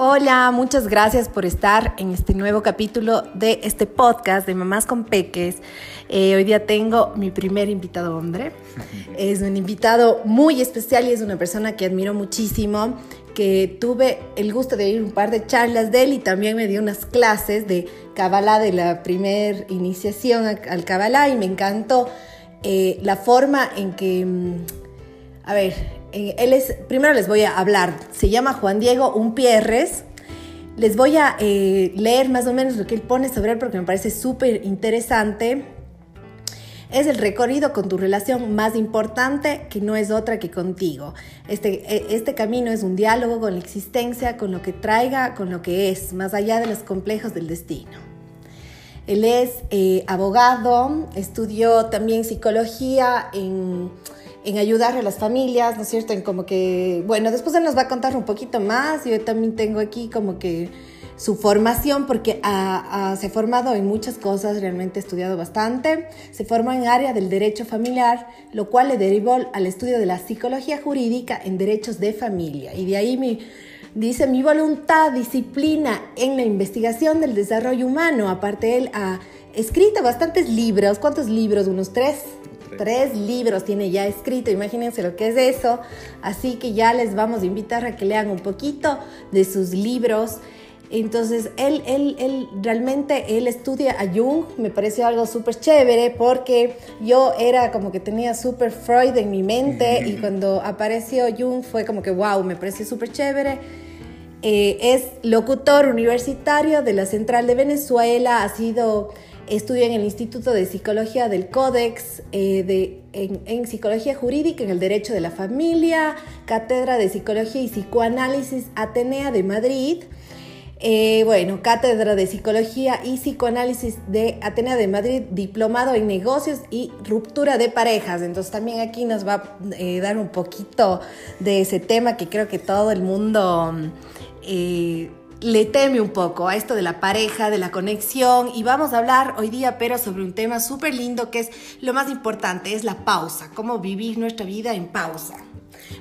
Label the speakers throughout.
Speaker 1: Hola, muchas gracias por estar en este nuevo capítulo de este podcast de Mamás con Peques. Eh, hoy día tengo mi primer invitado hombre. Es un invitado muy especial y es una persona que admiro muchísimo, que tuve el gusto de ir un par de charlas de él y también me dio unas clases de Kabbalah de la primer iniciación al Kabbalah y me encantó eh, la forma en que, mm, a ver, él es, primero les voy a hablar, se llama Juan Diego Umpierres. Les voy a eh, leer más o menos lo que él pone sobre él porque me parece súper interesante. Es el recorrido con tu relación más importante que no es otra que contigo. Este, e, este camino es un diálogo con la existencia, con lo que traiga, con lo que es, más allá de los complejos del destino. Él es eh, abogado, estudió también psicología en en ayudar a las familias, ¿no es cierto? En como que, bueno, después él nos va a contar un poquito más. Yo también tengo aquí como que su formación, porque se ha formado en muchas cosas, realmente ha estudiado bastante. Se formó en área del derecho familiar, lo cual le derivó al estudio de la psicología jurídica en derechos de familia. Y de ahí mi, dice mi voluntad, disciplina en la investigación del desarrollo humano. Aparte, él ha escrito bastantes libros. ¿Cuántos libros? ¿Unos tres? Tres libros tiene ya escrito, imagínense lo que es eso. Así que ya les vamos a invitar a que lean un poquito de sus libros. Entonces, él, él, él realmente, él estudia a Jung, me pareció algo súper chévere porque yo era como que tenía súper Freud en mi mente y cuando apareció Jung fue como que, wow, me pareció súper chévere. Eh, es locutor universitario de la Central de Venezuela, ha sido Estudia en el Instituto de Psicología del Códex, eh, de, en, Psicología Jurídica, en el Derecho de la Familia, Cátedra de Psicología y Psicoanálisis Atenea de Madrid. Eh, bueno, Cátedra de Psicología y Psicoanálisis de Atenea de Madrid, diplomado en negocios y ruptura de parejas. Entonces también aquí nos va a eh, dar un poquito de ese tema que creo que todo el mundo le teme un poco a esto de la pareja, de la conexión y vamos a hablar hoy día pero sobre un tema súper lindo que es lo más importante, es la pausa, cómo vivir nuestra vida en pausa.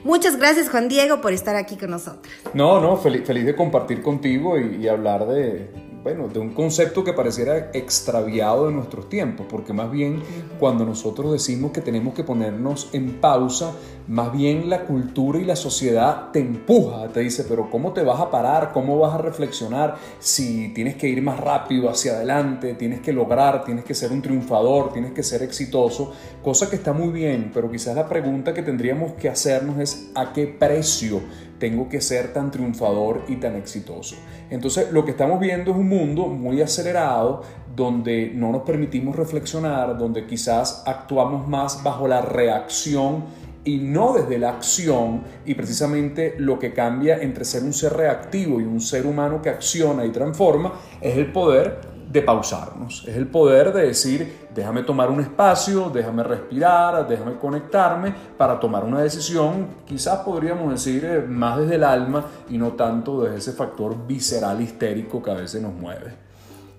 Speaker 1: Muchas gracias Juan Diego por estar aquí con nosotros.
Speaker 2: No, no, feliz, feliz de compartir contigo y hablar de, bueno, de un concepto que pareciera extraviado de nuestros tiempos, porque más bien cuando nosotros decimos que tenemos que ponernos en pausa, más bien la cultura y la sociedad te empuja, te dice, pero ¿cómo te vas a parar? ¿Cómo vas a reflexionar si tienes que ir más rápido hacia adelante? Tienes que lograr, tienes que ser un triunfador, tienes que ser exitoso, cosa que está muy bien, pero quizás la pregunta que tendríamos que hacernos es ¿a qué precio? Tengo que ser tan triunfador y tan exitoso. Entonces lo que estamos viendo es un mundo muy acelerado donde no nos permitimos reflexionar, donde quizás actuamos más bajo la reacción y no desde la acción y precisamente lo que cambia entre ser un ser reactivo y un ser humano que acciona y transforma es el poder de pausarnos, es el poder de decir, déjame tomar un espacio, déjame respirar, déjame conectarme para tomar una decisión, quizás podríamos decir eh, más desde el alma y no tanto desde ese factor visceral histérico que a veces nos mueve.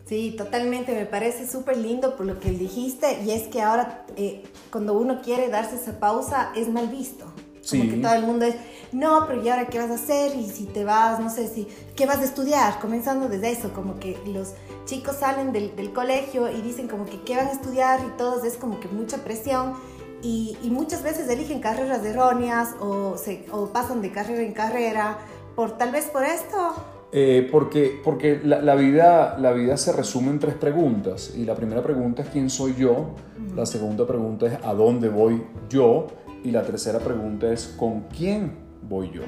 Speaker 1: Sí, totalmente, me parece súper lindo por lo que dijiste. Y es que ahora eh, cuando uno quiere darse esa pausa es mal visto. Como que todo el mundo es, no, pero ¿y ahora qué vas a hacer? Y si te vas, no sé, si, ¿qué vas a estudiar? Comenzando desde eso, como que los chicos salen del, del colegio y dicen como que qué van a estudiar y todos es como que mucha presión. Y, y muchas veces eligen carreras erróneas o, se, o pasan de carrera en carrera, por tal vez por esto.
Speaker 2: Eh, porque porque la, la, vida, la vida se resume en tres preguntas. Y la primera pregunta es quién soy yo. La segunda pregunta es a dónde voy yo. Y la tercera pregunta es ¿con quién voy yo?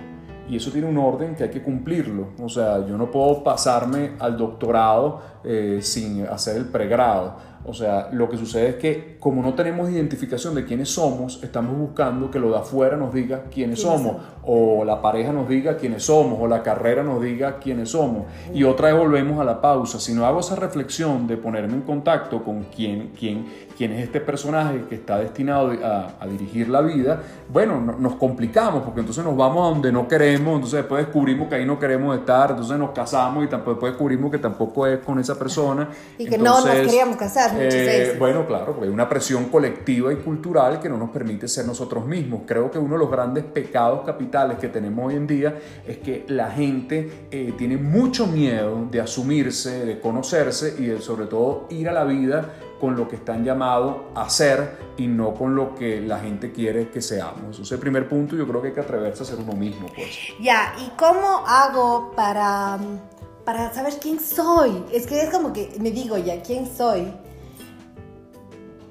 Speaker 2: Y eso tiene un orden que hay que cumplirlo. O sea, yo no puedo pasarme al doctorado eh, sin hacer el pregrado o sea, lo que sucede es que como no tenemos identificación de quiénes somos, estamos buscando que lo de afuera nos diga quiénes somos, o la pareja nos diga quiénes somos, o la carrera nos diga quiénes somos. Y otra vez volvemos a la pausa. Si no hago esa reflexión de ponerme en contacto con quién, quién, quién es este personaje que está destinado a, dirigir la vida, bueno, nos complicamos porque entonces nos vamos a donde no queremos, entonces después descubrimos que ahí no queremos estar, entonces nos casamos y después descubrimos que tampoco es con esa persona.
Speaker 1: Y que no nos queríamos casar muchas
Speaker 2: Eh, bueno, claro, porque hay una presión colectiva y cultural que no nos permite ser nosotros mismos. Creo que uno de los grandes pecados capitales que tenemos hoy en día es que la gente eh, tiene mucho miedo de asumirse, de conocerse y de sobre todo ir a la vida con lo que están llamados a ser y no con lo que la gente quiere que seamos. Ese es el primer punto, yo creo que hay que atreverse a ser uno mismo, pues.
Speaker 1: Ya, ¿y cómo hago para, para saber quién soy? Es que es como que me digo ya, ¿quién soy?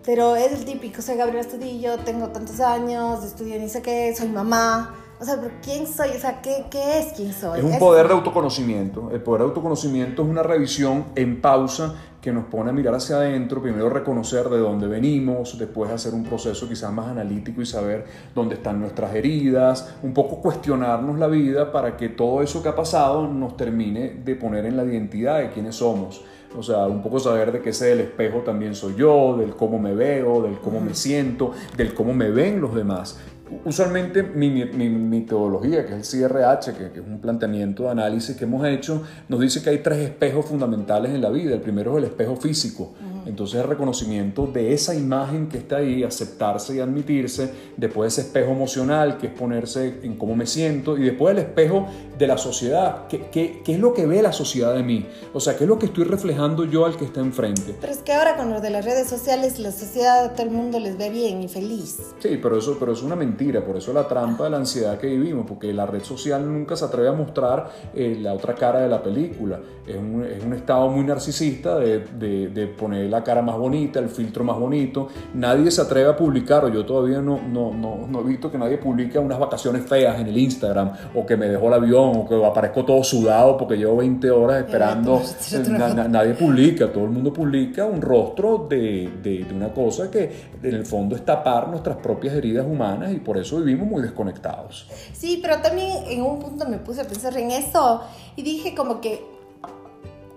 Speaker 1: Pero es el típico, soy Gabriela Estudillo, tengo tantos años, estudio ni sé qué, soy mamá. O sea, ¿pero quién soy? O sea, ¿qué, qué es quién soy?
Speaker 2: Es un poder de autoconocimiento. El poder de autoconocimiento es una revisión en pausa que nos pone a mirar hacia adentro, primero reconocer de dónde venimos, después hacer un proceso quizás más analítico y saber dónde están nuestras heridas, un poco cuestionarnos la vida para que todo eso que ha pasado nos termine de poner en la identidad de quiénes somos. O sea, un poco saber de que ese del espejo también soy yo, del cómo me veo, del cómo me siento, del cómo me ven los demás. Usualmente mi, mi, mi metodología, que es el CRH, que, que, es un planteamiento de análisis que hemos hecho, nos dice que hay tres espejos fundamentales en la vida. El primero es el espejo físico. Entonces el reconocimiento de esa imagen que está ahí, aceptarse y admitirse, después ese espejo emocional, que es ponerse en cómo me siento, y después el espejo de la sociedad, ¿qué, qué, qué es lo que ve la sociedad de mí? O sea, ¿qué es lo que estoy reflejando yo al que está enfrente?
Speaker 1: Pero es que ahora con lo de las redes sociales, la sociedad, todo el mundo les ve bien y feliz.
Speaker 2: Sí, pero eso, pero es una mentira, por eso la trampa de la ansiedad que vivimos, porque la red social nunca se atreve a mostrar eh, la otra cara de la película. Es un, es un estado muy narcisista de, de, de poner la cara más bonita, el filtro más bonito. Nadie se atreve a publicar, o yo todavía no, no, no, no he visto que nadie publique unas vacaciones feas en el Instagram, o que me dejó el avión, o que aparezco todo sudado porque llevo 20 horas esperando. Na, na, nadie publica, todo el mundo publica un rostro de, de, de una cosa que en el fondo es tapar nuestras propias heridas humanas y por eso vivimos muy desconectados.
Speaker 1: Sí, pero también en un punto me puse a pensar en eso y dije como que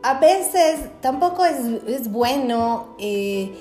Speaker 1: a veces tampoco es, bueno eh,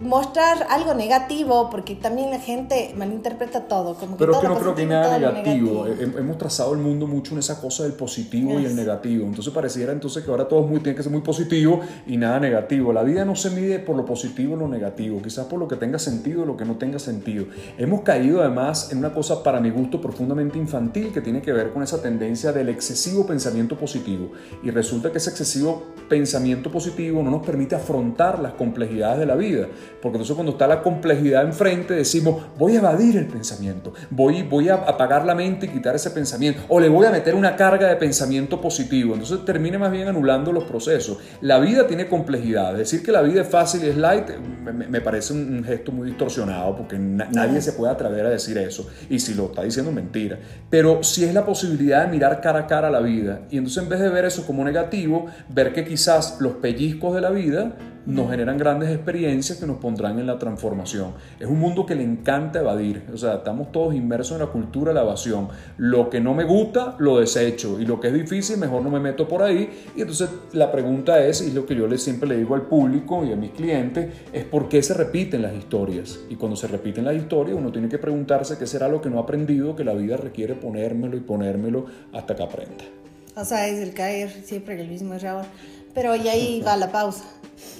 Speaker 1: mostrar algo negativo porque también la gente malinterpreta todo. Como
Speaker 2: Pero
Speaker 1: que
Speaker 2: es que no creo que nada negativo.
Speaker 1: negativo.
Speaker 2: Hemos trazado el mundo mucho en esa cosa del positivo y el
Speaker 1: Yes.
Speaker 2: negativo. Entonces pareciera entonces que ahora todo muy, tiene que ser muy positivo y nada negativo. La vida no se mide por lo positivo o lo negativo, quizás por lo que tenga sentido o lo que no tenga sentido. Hemos caído además en una cosa para mi gusto profundamente infantil que tiene que ver con esa tendencia del excesivo pensamiento positivo. Y resulta que ese excesivo pensamiento positivo no nos permite afrontar las complejidades de la vida. Porque entonces cuando está la complejidad enfrente decimos, voy a evadir el pensamiento, voy, voy a apagar la mente y quitar ese pensamiento, o le voy a meter una carga de pensamiento positivo. Entonces termina más bien anulando los procesos. La vida tiene complejidad. Decir que la vida es fácil y es light me, me parece un, un, gesto muy distorsionado porque na nadie se puede atrever a decir eso. Y si lo está diciendo, mentira. Pero si es la posibilidad de mirar cara a cara la vida y entonces en vez de ver eso como negativo, ver que quizás los pellizcos de la vida nos generan grandes experiencias que nos pondrán en la transformación. Es un mundo que le encanta evadir, o sea, estamos todos inmersos en la cultura de la evasión. Lo que no me gusta, lo desecho, y lo que es difícil, mejor no me meto por ahí. Y entonces la pregunta es, y es lo que yo siempre le digo al público y a mis clientes, es por qué se repiten las historias. Y cuando se repiten las historias, uno tiene que preguntarse qué será lo que no ha aprendido, que la vida requiere ponérmelo y ponérmelo hasta que aprenda.
Speaker 1: O sea, es el caer siempre el mismo error. Pero y ahí va la pausa.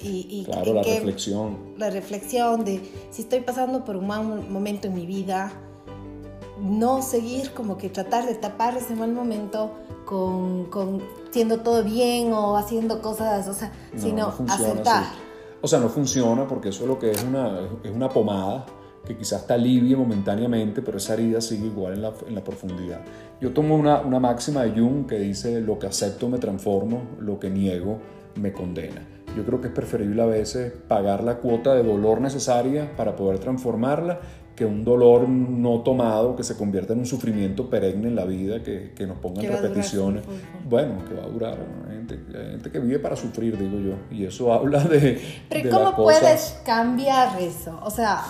Speaker 1: Y, y,
Speaker 2: claro, la
Speaker 1: que,
Speaker 2: reflexión.
Speaker 1: La reflexión de si estoy pasando por un mal momento en mi vida, no seguir como que tratar de tapar ese mal momento con, con siendo todo bien o haciendo cosas, o sea, no, sino no aceptar.
Speaker 2: O sea, no funciona porque eso es lo que es una, es una pomada que quizás te alivie momentáneamente, pero esa herida sigue igual en la, en la profundidad. Yo tomo una, una máxima de Jung que dice, lo que acepto me transformo, lo que niego me condena. Yo creo que es preferible a veces pagar la cuota de dolor necesaria para poder transformarla que un dolor no tomado que se convierta en un sufrimiento perenne en la vida, que, que nos ponga en repeticiones. Bueno, que va a durar. Hay gente, hay gente, que vive para sufrir, digo yo. Y eso habla de.
Speaker 1: Pero
Speaker 2: de
Speaker 1: ¿cómo puedes cambiar eso? O sea,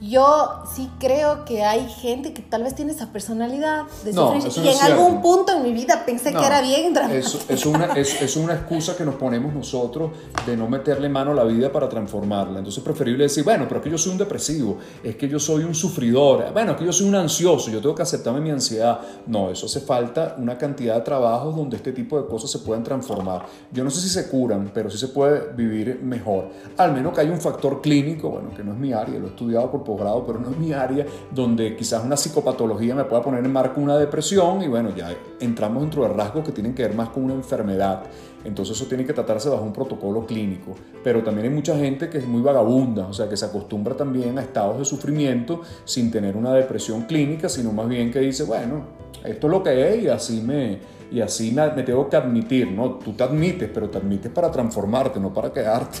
Speaker 1: yo sí creo que hay gente que tal vez tiene esa personalidad de
Speaker 2: No,
Speaker 1: y
Speaker 2: no
Speaker 1: en
Speaker 2: cierto.
Speaker 1: algún punto en mi vida pensé
Speaker 2: No,
Speaker 1: que era bien
Speaker 2: es, es una, es, es una excusa que nos ponemos nosotros de no meterle mano a la vida para transformarla. Entonces es preferible decir, bueno, pero es que yo soy un depresivo, es que yo soy un sufridor, bueno, es que yo soy un ansioso, yo tengo que aceptarme mi ansiedad. No, eso hace falta una cantidad de trabajos donde este tipo de cosas se pueden transformar. Yo no sé si se curan, pero sí se puede vivir mejor. Al menos que hay un factor clínico, bueno, que no es mi área, lo he estudiado por posgrado, pero no es mi área, donde quizás una psicopatología me pueda poner en marco una depresión y bueno, ya entramos dentro de rasgos que tienen que ver más con una enfermedad. Entonces eso tiene que tratarse bajo un protocolo clínico. Pero también hay mucha gente que es muy vagabunda, o sea, que se acostumbra también a estados de sufrimiento sin tener una depresión clínica, sino más bien que dice, bueno, esto es lo que es y así me, y así me, me tengo que admitir, ¿no? Tú te admites, pero te admites para transformarte, no para quedarte.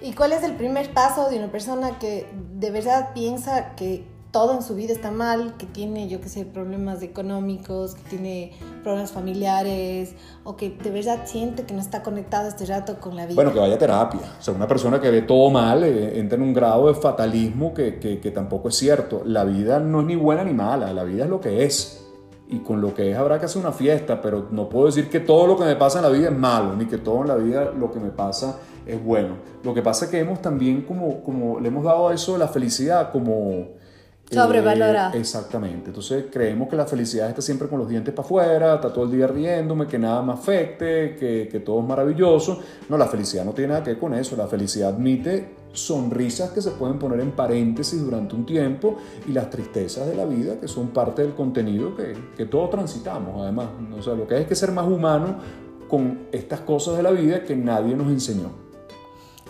Speaker 1: ¿Y cuál es el primer paso de una persona que de verdad piensa que todo en su vida está mal, que tiene, yo qué sé, problemas económicos, que tiene problemas familiares, o que de verdad siente que no está conectado este rato con la vida?
Speaker 2: Bueno, que vaya a terapia. O sea, una persona que ve todo mal eh, entra en un grado de fatalismo que, que, que tampoco es cierto. La vida no es ni buena ni mala, la vida es lo que es. Y con lo que es habrá que hacer una fiesta, pero no puedo decir que todo lo que me pasa en la vida es malo, ni que todo en la vida lo que me pasa es bueno. Lo que pasa es que hemos también como, como le hemos dado a eso la felicidad como...
Speaker 1: Sobrevalorada.
Speaker 2: Eh, exactamente. Entonces creemos que la felicidad está siempre con los dientes para afuera, está todo el día riéndome, que nada me afecte, que, que todo es maravilloso. No, la felicidad no tiene nada que ver con eso. La felicidad admite sonrisas que se pueden poner en paréntesis durante un tiempo y las tristezas de la vida que son parte del contenido que, que todos transitamos además. O sea, lo que hay es que ser más humano con estas cosas de la vida que nadie nos enseñó.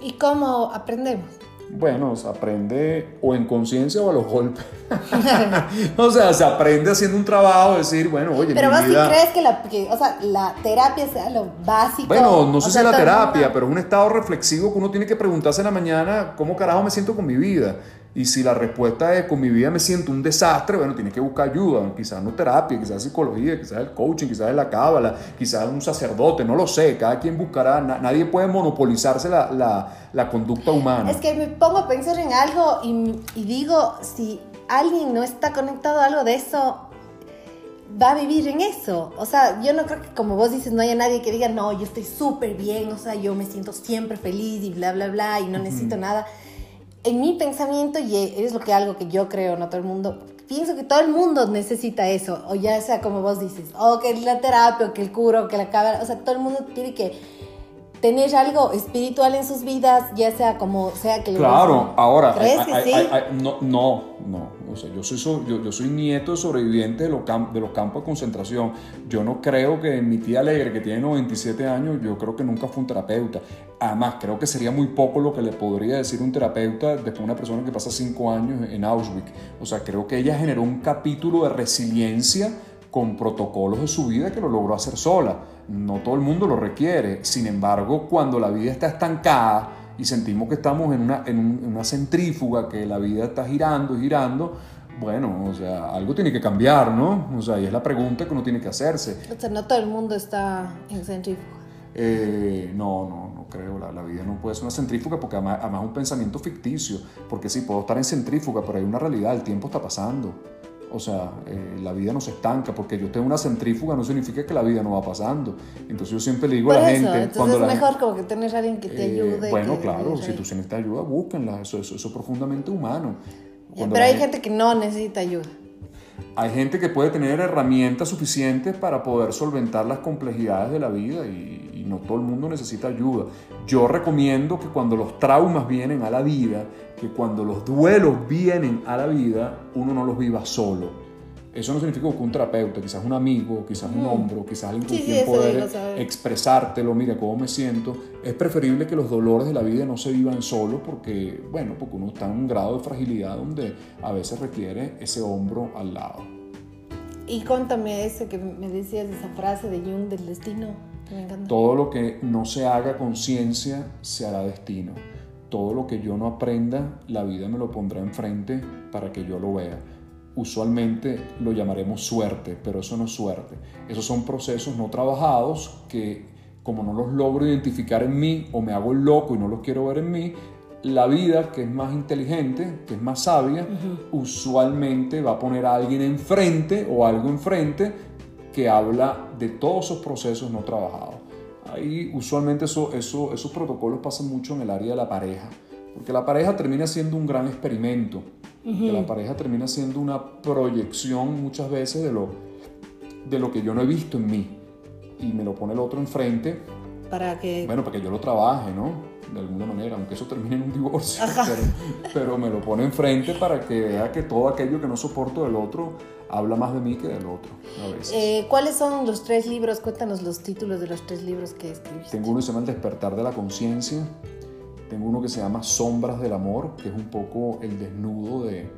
Speaker 1: ¿Y cómo aprendemos?
Speaker 2: Bueno, se aprende o en conciencia o a los golpes. o sea, se aprende haciendo un trabajo, decir, bueno, oye,
Speaker 1: Pero
Speaker 2: mi
Speaker 1: vos sí
Speaker 2: vida...
Speaker 1: crees que la, que, o sea, la terapia sea lo básico.
Speaker 2: Bueno, no sé si es la terapia,
Speaker 1: mundo-
Speaker 2: pero es un estado reflexivo que uno tiene que preguntarse en la mañana cómo carajo me siento con mi vida. Y si la respuesta es con mi vida me siento un desastre, bueno, tienes que buscar ayuda. Quizás no terapia, quizás psicología, quizás el coaching, quizás es la cábala, quizás un sacerdote, no lo sé. Cada quien buscará, na- nadie puede monopolizarse la, la- la conducta humana.
Speaker 1: Es que me pongo a pensar en algo y, y digo, si alguien no está conectado a algo de eso, va a vivir en eso. O sea, yo no creo que como vos dices, no haya nadie que diga, no, yo estoy súper bien, o sea, yo me siento siempre feliz y bla, bla, bla, y no necesito nada. En mi pensamiento, y es lo que algo que yo creo, no todo el mundo, pienso que todo el mundo necesita eso, o ya sea como vos dices, o que la terapia, o que el curo, o que la cámara, o sea, todo el mundo tiene que tener algo espiritual en sus vidas, ya sea como sea que
Speaker 2: Claro, ahora,
Speaker 1: ¿Crees
Speaker 2: hay-
Speaker 1: que
Speaker 2: hay-
Speaker 1: sí?
Speaker 2: hay- no, no, no. O sea, yo soy, so- yo, yo soy nieto de sobrevivientes de los, cam- de los campos de concentración. Yo no creo que mi tía Alegre, que tiene 97 años, yo creo que nunca fue un terapeuta. Además, creo que sería muy poco lo que le podría decir un terapeuta después de una persona que pasa 5 años en Auschwitz. O sea, creo que ella generó un capítulo de resiliencia con protocolos de su vida que lo logró hacer sola. No todo el mundo lo requiere. Sin embargo, cuando la vida está estancada y sentimos que estamos en una, en un- en una centrífuga, que la vida está girando y girando, bueno, o sea, algo tiene que cambiar, ¿no? O sea, y es la pregunta que uno tiene que hacerse.
Speaker 1: O sea, no todo el mundo está en centrífuga.
Speaker 2: Eh, no, no, no creo. La, la vida no puede ser una centrífuga porque además, además es un pensamiento ficticio. Porque sí, puedo estar en centrífuga, pero hay una realidad, el tiempo está pasando. O sea, eh, la vida no se estanca. Porque yo tengo una centrífuga no significa que la vida no va pasando. Entonces yo siempre le digo
Speaker 1: Por
Speaker 2: a la
Speaker 1: eso,
Speaker 2: gente...
Speaker 1: entonces
Speaker 2: cuando
Speaker 1: es
Speaker 2: la
Speaker 1: mejor
Speaker 2: gente-
Speaker 1: como que tener a alguien que te
Speaker 2: eh,
Speaker 1: ayude.
Speaker 2: bueno,
Speaker 1: que
Speaker 2: claro, si tú necesitas ayuda, búsquenla. Eso, eso, eso es profundamente humano. Cuando
Speaker 1: Pero hay gente que no necesita ayuda.
Speaker 2: Hay gente que puede tener herramientas suficientes para poder solventar las complejidades de la vida y, no todo el mundo necesita ayuda. Yo recomiendo que cuando los traumas vienen a la vida, que cuando los duelos vienen a la vida, uno no los viva solo. Eso no significa que un terapeuta, quizás un amigo, quizás un hombro, quizás alguien con
Speaker 1: Sí, sí,
Speaker 2: quien
Speaker 1: eso
Speaker 2: poder expresártelo, mira cómo me siento. Es preferible que los dolores de la vida no se vivan solos porque, bueno, porque uno está en un grado de fragilidad donde a veces requiere ese hombro al lado.
Speaker 1: Y cuéntame eso que me decías, esa frase de Jung del destino, que me encanta.
Speaker 2: Todo lo que no se haga con ciencia se hará destino. Todo lo que yo no aprenda, la vida me lo pondrá enfrente para que yo lo vea. Usualmente lo llamaremos suerte, pero eso no es suerte. Esos son procesos no trabajados que como no los logro identificar en mí o me hago el loco y no los quiero ver en mí, la vida que es más inteligente, que es más sabia, usualmente va a poner a alguien enfrente o algo enfrente que habla de todos esos procesos no trabajados. Ahí usualmente eso, eso, esos protocolos pasan mucho en el área de la pareja, porque la pareja termina siendo un gran experimento, la pareja termina siendo una proyección muchas veces de lo, de lo que yo no he visto en mí y me lo pone el otro enfrente.
Speaker 1: Para que...
Speaker 2: Bueno, para que yo lo trabaje, ¿no? de alguna manera, aunque eso termine en un divorcio, pero, me lo pone enfrente para que vea que todo aquello que no soporto del otro habla más de mí que del otro a veces.
Speaker 1: Eh, ¿Cuáles son los tres libros? Cuéntanos los títulos de los tres libros que escribiste.
Speaker 2: Tengo uno que se llama El despertar de la conciencia, tengo uno que se llama Sombras del amor, que es un poco el desnudo de,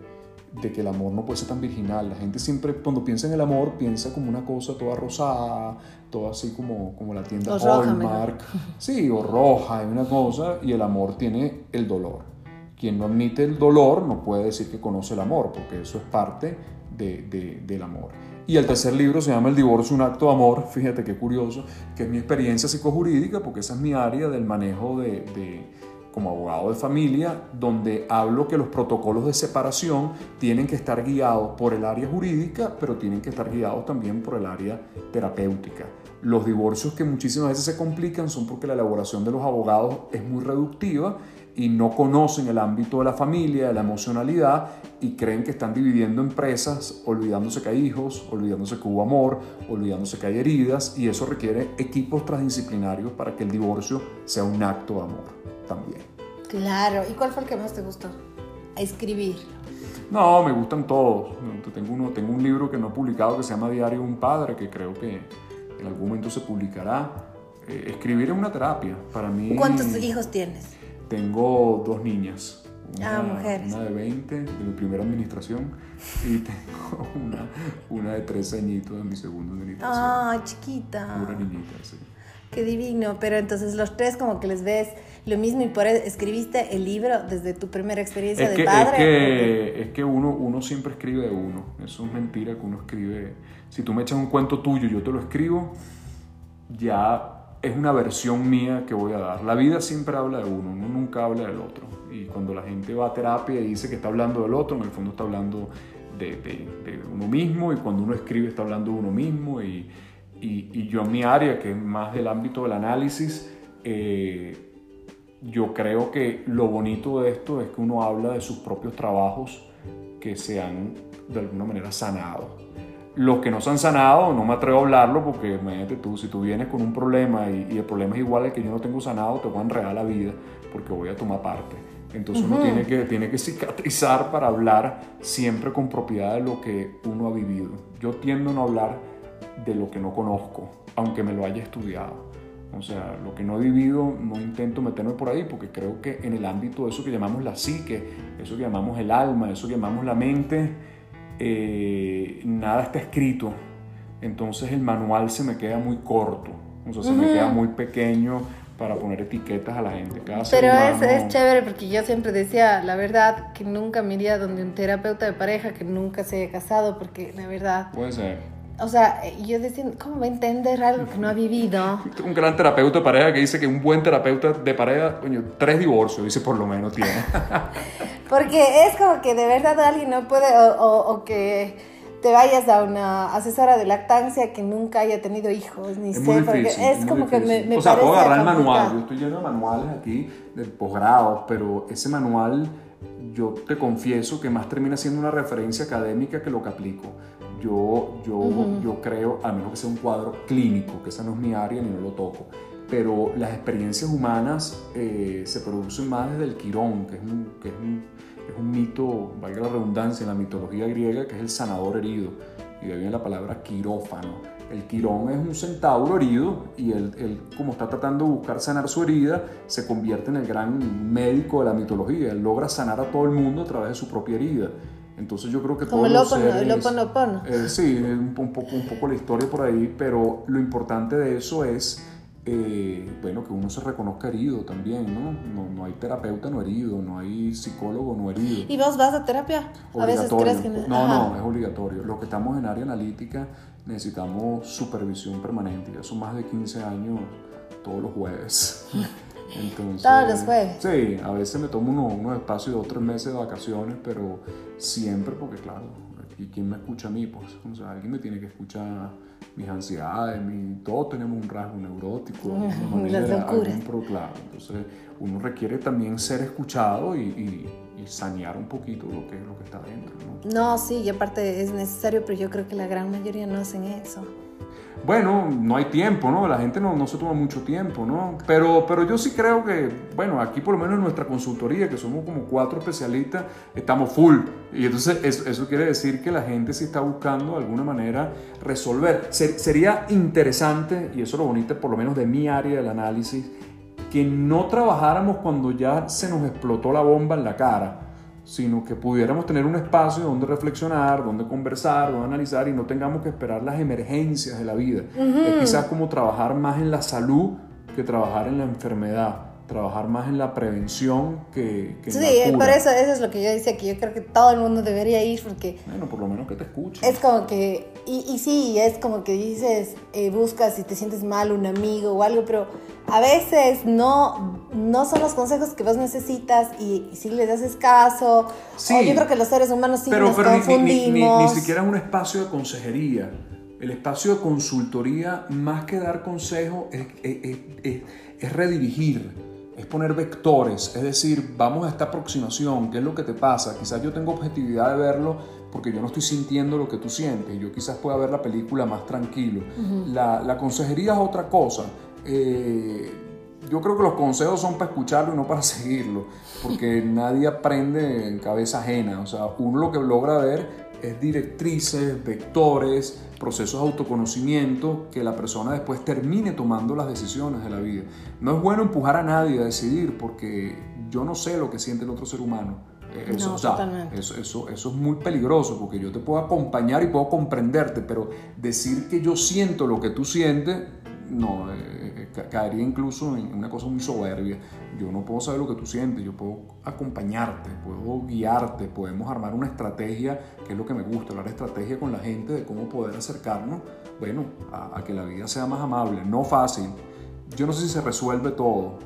Speaker 2: de que el amor no puede ser tan virginal. La gente siempre cuando piensa en el amor piensa como una cosa toda rosada, toda así como, como la tienda Hallmark. Sí, o roja, hay una cosa, y el amor tiene el dolor. Quien no admite el dolor no puede decir que conoce el amor, porque eso es parte de, del amor. Y el tercer libro se llama El divorcio, un acto de amor, fíjate qué curioso, que es mi experiencia psicojurídica, porque esa es mi área del manejo de como abogado de familia, donde hablo que los protocolos de separación tienen que estar guiados por el área jurídica, pero tienen que estar guiados también por el área terapéutica. Los divorcios que muchísimas veces se complican son porque la elaboración de los abogados es muy reductiva y no conocen el ámbito de la familia, de la emocionalidad y creen que están dividiendo empresas, olvidándose que hay hijos, olvidándose que hubo amor, olvidándose que hay heridas y eso requiere equipos transdisciplinarios para que el divorcio sea un acto de amor también.
Speaker 1: Claro, ¿y cuál fue el que más te gustó? A escribir.
Speaker 2: No, me gustan todos. Tengo, uno, tengo un libro que no he publicado que se llama Diario de un Padre, que creo que en algún momento se publicará. Eh, escribir es una terapia para mí.
Speaker 1: ¿Cuántos hijos tienes?
Speaker 2: Tengo dos niñas.
Speaker 1: ah, mujeres.
Speaker 2: Una de 20 de mi primera administración y tengo una, una de 13 añitos de mi segunda administración.
Speaker 1: Ah, chiquita.
Speaker 2: Una niñita, sí.
Speaker 1: Qué divino, pero entonces los tres como que les ves lo mismo y por eso escribiste el libro desde tu primera experiencia de padre.
Speaker 2: Es que, es que uno, uno siempre escribe de uno, eso es mentira que uno escribe. Si tú me echas un cuento tuyo y yo te lo escribo, ya es una versión mía que voy a dar. La vida siempre habla de uno, uno nunca habla del otro. Y cuando la gente va a terapia y dice que está hablando del otro, en el fondo está hablando de, de uno mismo y cuando uno escribe está hablando de uno mismo y y, yo en mi área, que es más del ámbito del análisis, eh, yo creo que lo bonito de esto es que uno habla de sus propios trabajos que se han de alguna manera sanado. Los que no se han sanado, no me atrevo a hablarlo porque imagínate tú, si tú vienes con un problema y, el problema es igual al que yo no tengo sanado, te voy a enredar la vida porque voy a tomar parte. Entonces uno tiene que, tiene que cicatrizar para hablar siempre con propiedad de lo que uno ha vivido. Yo tiendo a no hablar de lo que no conozco, aunque me lo haya estudiado. O sea, lo que no he vivido no intento meterme por ahí porque creo que en el ámbito de eso que llamamos la psique, eso que llamamos el alma, eso que llamamos la mente, eh, nada está escrito. Entonces el manual se me queda muy corto, o sea, se me queda muy pequeño para poner etiquetas a la gente.
Speaker 1: Pero es, es, chévere porque yo siempre decía, la verdad, que nunca me iría donde un terapeuta de pareja que nunca se haya casado, porque la verdad...
Speaker 2: Puede ser
Speaker 1: o sea, yo decía, ¿cómo va a entender algo que no ha vivido?
Speaker 2: Un gran terapeuta de pareja que dice que un buen terapeuta de pareja, coño, tres divorcios, dice por lo menos tiene.
Speaker 1: Porque es como que de verdad alguien no puede, o, que te vayas a una asesora de lactancia que nunca haya tenido hijos, ni
Speaker 2: es
Speaker 1: sé,
Speaker 2: porque
Speaker 1: es, como que me, me
Speaker 2: O sea, puedo agarrar el manual, yo estoy lleno de manuales aquí, de posgrado, pero ese manual yo te confieso que más termina siendo una referencia académica que lo que aplico yo, yo, yo creo, a menos que sea un cuadro clínico, que esa no es mi área ni no lo toco, pero las experiencias humanas eh, se producen más desde el quirón, que es un, que es un, es un mito, valga la redundancia, en la mitología griega, que es el sanador herido, y de ahí viene la palabra quirófano. El quirón es un centauro herido y él, él, como está tratando de buscar sanar su herida, se convierte en el gran médico de la mitología. Él logra sanar a todo el mundo a través de su propia herida. Entonces yo creo que
Speaker 1: Como
Speaker 2: todos
Speaker 1: el Oponopono.
Speaker 2: Eh, sí, un, un, poco, un poco la historia por ahí, pero lo importante de eso es, eh, bueno, que uno se reconozca herido también, ¿no? ¿no? ¿no? hay terapeuta no herido, no hay psicólogo no herido.
Speaker 1: ¿Y vos vas a terapia? A veces crees que
Speaker 2: no. No, no, es obligatorio. Los que estamos en área analítica necesitamos supervisión permanente. Ya son más de 15 años todos los jueves.
Speaker 1: Todos los jueves.
Speaker 2: Sí, a veces me tomo unos, unos espacios de dos tres meses de vacaciones, pero siempre porque, claro, ¿y quién me escucha a mí? Pues, o sea, alguien me tiene que escuchar mis ansiedades, mi, todos tenemos un rasgo neurótico,
Speaker 1: Las locuras.
Speaker 2: claro, entonces uno requiere también ser escuchado y, y, y, sanear un poquito lo que, lo que está dentro. ¿no?
Speaker 1: no, sí, y aparte es necesario, pero yo creo que la gran mayoría no hacen eso
Speaker 2: bueno, no hay tiempo, ¿no? La gente no, no, se toma mucho tiempo, ¿no? Pero, pero yo sí creo que, bueno, aquí por lo menos en nuestra consultoría, que somos como cuatro especialistas, estamos full. Y entonces eso, eso quiere decir que la gente sí está buscando de alguna manera resolver. sería interesante, y eso es lo bonito por lo menos de mi área del análisis, que no trabajáramos cuando ya se nos explotó la bomba en la cara sino que pudiéramos tener un espacio donde reflexionar, donde conversar, donde analizar y no tengamos que esperar las emergencias de la vida. Es quizás como trabajar más en la salud que trabajar en la enfermedad trabajar más en la prevención que, que
Speaker 1: sí,
Speaker 2: en
Speaker 1: la por eso, eso es lo que yo decía, que yo creo que todo el mundo debería ir porque...
Speaker 2: Bueno, por lo menos que te escuchen.
Speaker 1: Es como que, y, y sí, es como que dices, eh, buscas si te sientes mal un amigo o algo, pero a veces no, no son los consejos que vos necesitas y, si les haces caso. Sí, o yo creo que los seres humanos sí
Speaker 2: pero,
Speaker 1: nos
Speaker 2: pero
Speaker 1: confundimos.
Speaker 2: Ni, ni, ni, siquiera es un espacio de consejería. El espacio de consultoría, más que dar consejo, es, es, es, es redirigir es poner vectores, es decir, vamos a esta aproximación, ¿qué es lo que te pasa? Quizás yo tengo objetividad de verlo porque yo no estoy sintiendo lo que tú sientes, yo quizás pueda ver la película más tranquilo. la, la, consejería es otra cosa. Eh, yo creo que los consejos son para escucharlo y no para seguirlo, porque nadie aprende en cabeza ajena, o sea, uno lo que logra ver es directrices, vectores, procesos de autoconocimiento que la persona después termine tomando las decisiones de la vida. No es bueno empujar a nadie a decidir porque yo no sé lo que siente el otro ser humano. Eso, eso, eso, es muy peligroso porque yo te puedo acompañar y puedo comprenderte, pero decir que yo siento lo que tú sientes, no, eh, eh, caería incluso en una cosa muy soberbia. Yo no puedo saber lo que tú sientes, yo puedo acompañarte, puedo guiarte, podemos armar una estrategia, que es lo que me gusta, hablar estrategia con la gente, de cómo poder acercarnos, bueno, a que la vida sea más amable, no fácil. Yo no sé si se resuelve todo,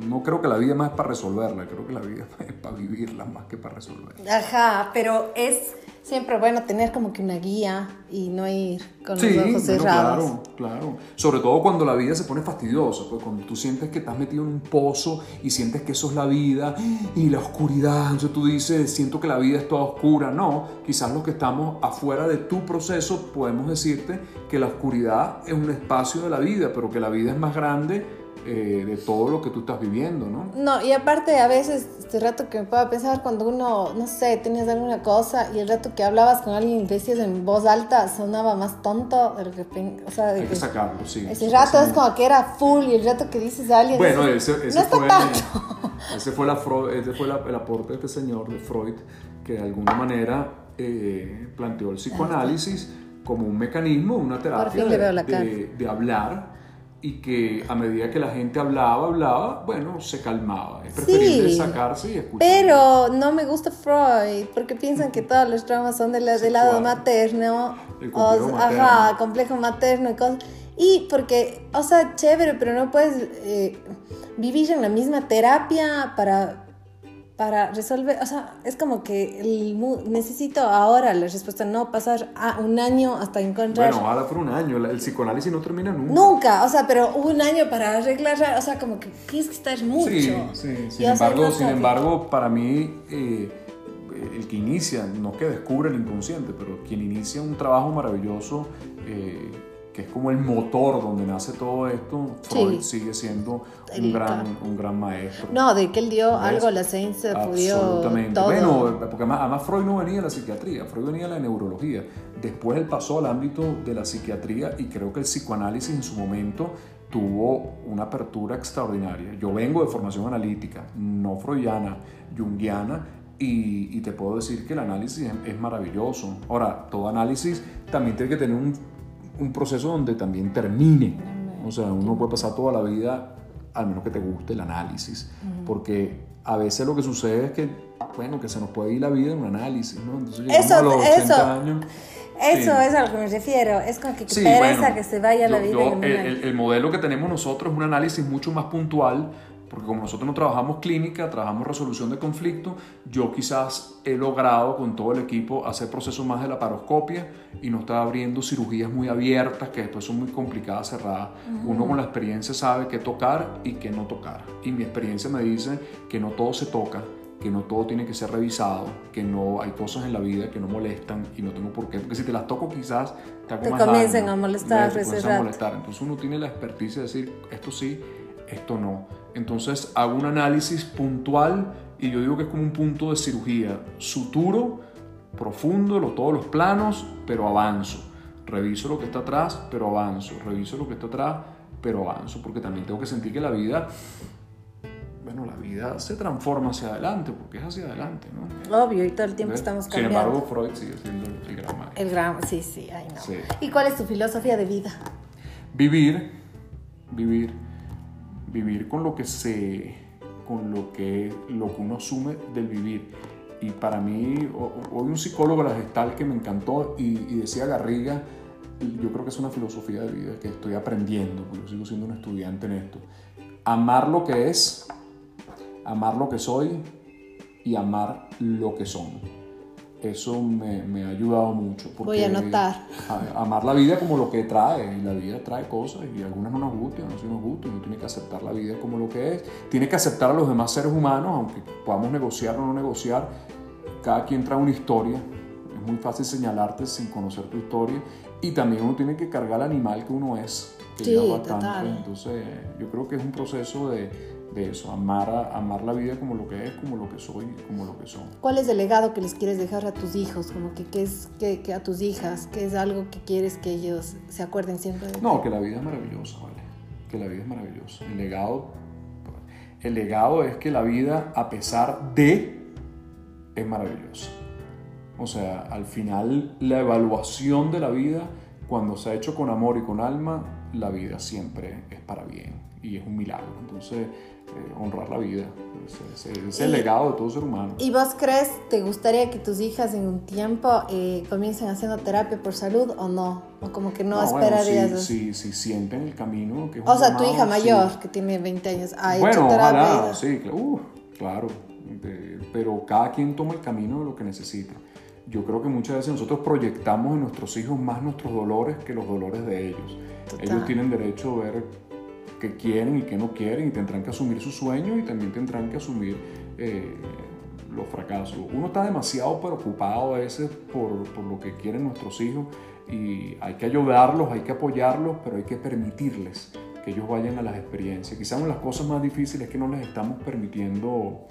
Speaker 2: no creo que la vida más es para resolverla, creo que la vida es para vivirla más que para resolverla.
Speaker 1: Ajá, pero es siempre bueno tener como que una guía y no ir con los ojos cerrados.
Speaker 2: claro, claro. Sobre todo cuando la vida se pone fastidiosa, pues cuando tú sientes que estás metido en un pozo y sientes que eso es la vida y la oscuridad, entonces tú dices, siento que la vida es toda oscura. No, quizás los que estamos afuera de tu proceso podemos decirte que la oscuridad es un espacio de la vida, pero que la vida es más grande eh, de todo lo que tú estás viviendo, ¿no?
Speaker 1: No, y aparte a veces, este rato que me puedo pensar cuando uno, no sé, tenías alguna cosa y el rato que hablabas con alguien y decías en voz alta sonaba más tonto de lo que, o sea,
Speaker 2: Hay que sacarlo, sí.
Speaker 1: Ese rato es como que era full y el rato que dices a alguien...
Speaker 2: Bueno, ese, ese fue, ese fue, la, ese fue el aporte de este señor, de Freud, que de alguna manera eh, planteó el psicoanálisis como un mecanismo, una terapia de, de hablar y que a medida que la gente hablaba, hablaba, bueno, se calmaba. Es preferible sacarse y escuchar.
Speaker 1: Pero no me gusta Freud, porque piensan que todos los traumas son del lado materno.
Speaker 2: El complejo materno.
Speaker 1: Ajá, complejo materno y cosas. Y porque, o sea, chévere, pero no puedes eh, vivir en la misma terapia para para resolver, o sea, es como que el, necesito ahora la respuesta, no pasar a un año hasta encontrar...
Speaker 2: Bueno, ahora por un año, el psicoanálisis no termina nunca.
Speaker 1: Nunca, o sea, pero un año para arreglar, o sea, como que tienes que estar mucho.
Speaker 2: Sí, sí, sin embargo, sin embargo, para mí, eh, el que inicia, no que descubre el inconsciente, pero quien inicia un trabajo maravilloso... Eh, que es como el motor donde nace todo esto, Freud sigue siendo un gran, un gran maestro.
Speaker 1: No, de que él dio algo a la ciencia,
Speaker 2: Absolutamente. Todo. Bueno, porque además, Freud no venía de la psiquiatría, Freud venía de la neurología. Después él pasó al ámbito de la psiquiatría y creo que el psicoanálisis en su momento tuvo una apertura extraordinaria. Yo vengo de formación analítica, no freudiana, junguiana, y, y, te puedo decir que el análisis es, maravilloso. Ahora, todo análisis también tiene que tener un un proceso donde también termine. O sea, uno puede pasar toda la vida, al menos que te guste el análisis, porque a veces lo que sucede es que, bueno, que se nos puede ir la vida en un análisis, ¿no?
Speaker 1: Entonces, eso, a los 80
Speaker 2: años.
Speaker 1: Eso es a lo que me refiero. Es con que, que pereza que se vaya la vida.
Speaker 2: el, el, modelo que tenemos nosotros es un análisis mucho más puntual porque como nosotros no trabajamos clínica, trabajamos resolución de conflicto, yo quizás he logrado con todo el equipo hacer procesos más de la paroscopia y no estar abriendo cirugías muy abiertas que después son muy complicadas, cerradas. Uno con la experiencia sabe qué tocar y qué no tocar. Y mi experiencia me dice que no todo se toca, que no todo tiene que ser revisado, que no hay cosas en la vida que no molestan y no tengo por qué, porque si te las toco quizás
Speaker 1: te, te comiencen a molestar,
Speaker 2: te a molestar. Entonces uno tiene la experticia de decir esto sí, esto no. Entonces hago un análisis puntual y yo digo que es como un punto de cirugía. Suturo, profundo, lo, todos los planos, pero avanzo. Reviso lo que está atrás, pero avanzo. Reviso lo que está atrás, pero avanzo. Porque también tengo que sentir que la vida, bueno, la vida se transforma hacia adelante, porque es hacia adelante, ¿no?
Speaker 1: Obvio, y todo el tiempo estamos cambiando.
Speaker 2: Sin embargo, Freud sigue siendo el grama.
Speaker 1: El grama, sí, sí, ay no. ¿Y cuál es tu filosofía de vida?
Speaker 2: Vivir, vivir vivir con lo que se con lo que, lo que uno asume del vivir. Y para mí, hoy un psicólogo de la gestal que me encantó y, decía Garriga, yo creo que es una filosofía de vida que estoy aprendiendo, porque sigo siendo un estudiante en esto. Amar lo que es, amar lo que soy y amar lo que son eso me, ha ayudado mucho.
Speaker 1: Porque Voy a anotar.
Speaker 2: amar la vida como lo que trae, y la vida trae cosas, y algunas no nos gustan, no nos gustan, uno tiene que aceptar la vida como lo que es, tiene que aceptar a los demás seres humanos, aunque podamos negociar o no negociar, cada quien trae una historia, es muy fácil señalarte sin conocer tu historia, y también uno tiene que cargar el animal que uno es, que
Speaker 1: sí, total.
Speaker 2: entonces yo creo que es un proceso de de eso, amar, amar la vida como lo que es, como lo que soy, como lo que son.
Speaker 1: ¿Cuál es el legado que les quieres dejar a tus hijos? Como que, ¿qué es, que, a tus hijas? ¿Qué es algo que quieres que ellos se acuerden siempre de
Speaker 2: No, que la vida es maravillosa, ¿vale? Que la vida es maravillosa. El legado, el legado es que la vida, a pesar de, es maravillosa. O sea, al final, la evaluación de la vida, cuando se ha hecho con amor y con alma, la vida siempre es para bien y es un milagro. Entonces, eh, honrar la vida. Es, el legado de todo ser humano.
Speaker 1: ¿Y vos crees, te gustaría que tus hijas en un tiempo eh, comiencen haciendo terapia por salud o no? O como que no, esperarías.
Speaker 2: si, si, sienten el camino. Que
Speaker 1: o sea, tu hija mayor, que tiene 20 años, ha
Speaker 2: bueno, hecho terapia. sí, uh, claro. pero cada quien toma el camino de lo que necesita. Yo creo que muchas veces nosotros proyectamos en nuestros hijos más nuestros dolores que los dolores de ellos. Ellos tienen derecho a ver que quieren y que no quieren y tendrán que asumir sus sueños y también tendrán que asumir eh, los fracasos. Uno está demasiado preocupado a veces por, por, lo que quieren nuestros hijos y hay que ayudarlos, hay que apoyarlos, pero hay que permitirles que ellos vayan a las experiencias. Quizás una de las cosas más difíciles es que no les estamos permitiendo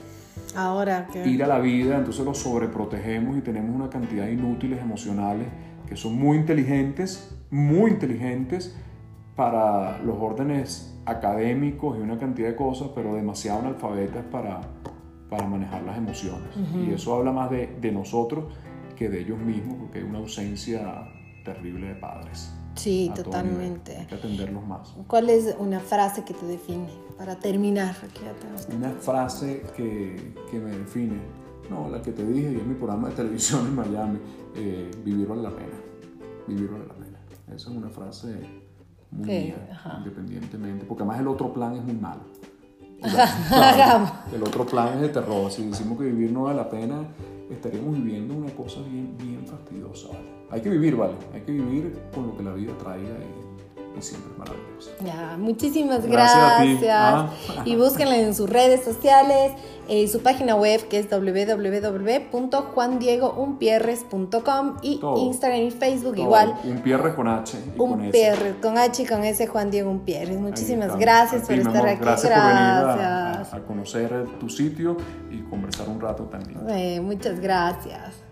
Speaker 1: Ahora
Speaker 2: ir a la vida, entonces los sobreprotegemos y tenemos una cantidad de inútiles emocionales que son muy inteligentes, muy inteligentes para los órdenes académicos y una cantidad de cosas, pero demasiado analfabetas para, para manejar las emociones. Y eso habla más de, de, nosotros que de ellos mismos, porque hay una ausencia terrible de padres.
Speaker 1: Sí, totalmente.
Speaker 2: Hay que atenderlos más.
Speaker 1: ¿Cuál es una frase que te define para terminar?
Speaker 2: Una frase que, que, me define. No, la que te dije, y es mi programa de televisión en Miami, eh, vivir vale la pena. Vivir vale la pena. Esa es una frase muy independientemente, porque además el otro plan es muy malo. el otro plan es de terror. Si decimos que vivir no vale la pena, estaríamos viviendo una cosa bien, bien fastidiosa. Hay que vivir, ¿vale? Hay que vivir con lo que la vida traiga y siempre es maravilloso.
Speaker 1: Ya, muchísimas gracias. Ah. Y búsquenla en sus redes sociales, en su página web que es www.juandiegounpierres.com y Instagram y Facebook igual.
Speaker 2: Unpierres con H.
Speaker 1: Y con con H y con S Juan Diego Unpierres. Muchísimas gracias por estar aquí.
Speaker 2: Gracias, por venir a, conocer tu sitio y conversar un rato también.
Speaker 1: Eh, muchas gracias.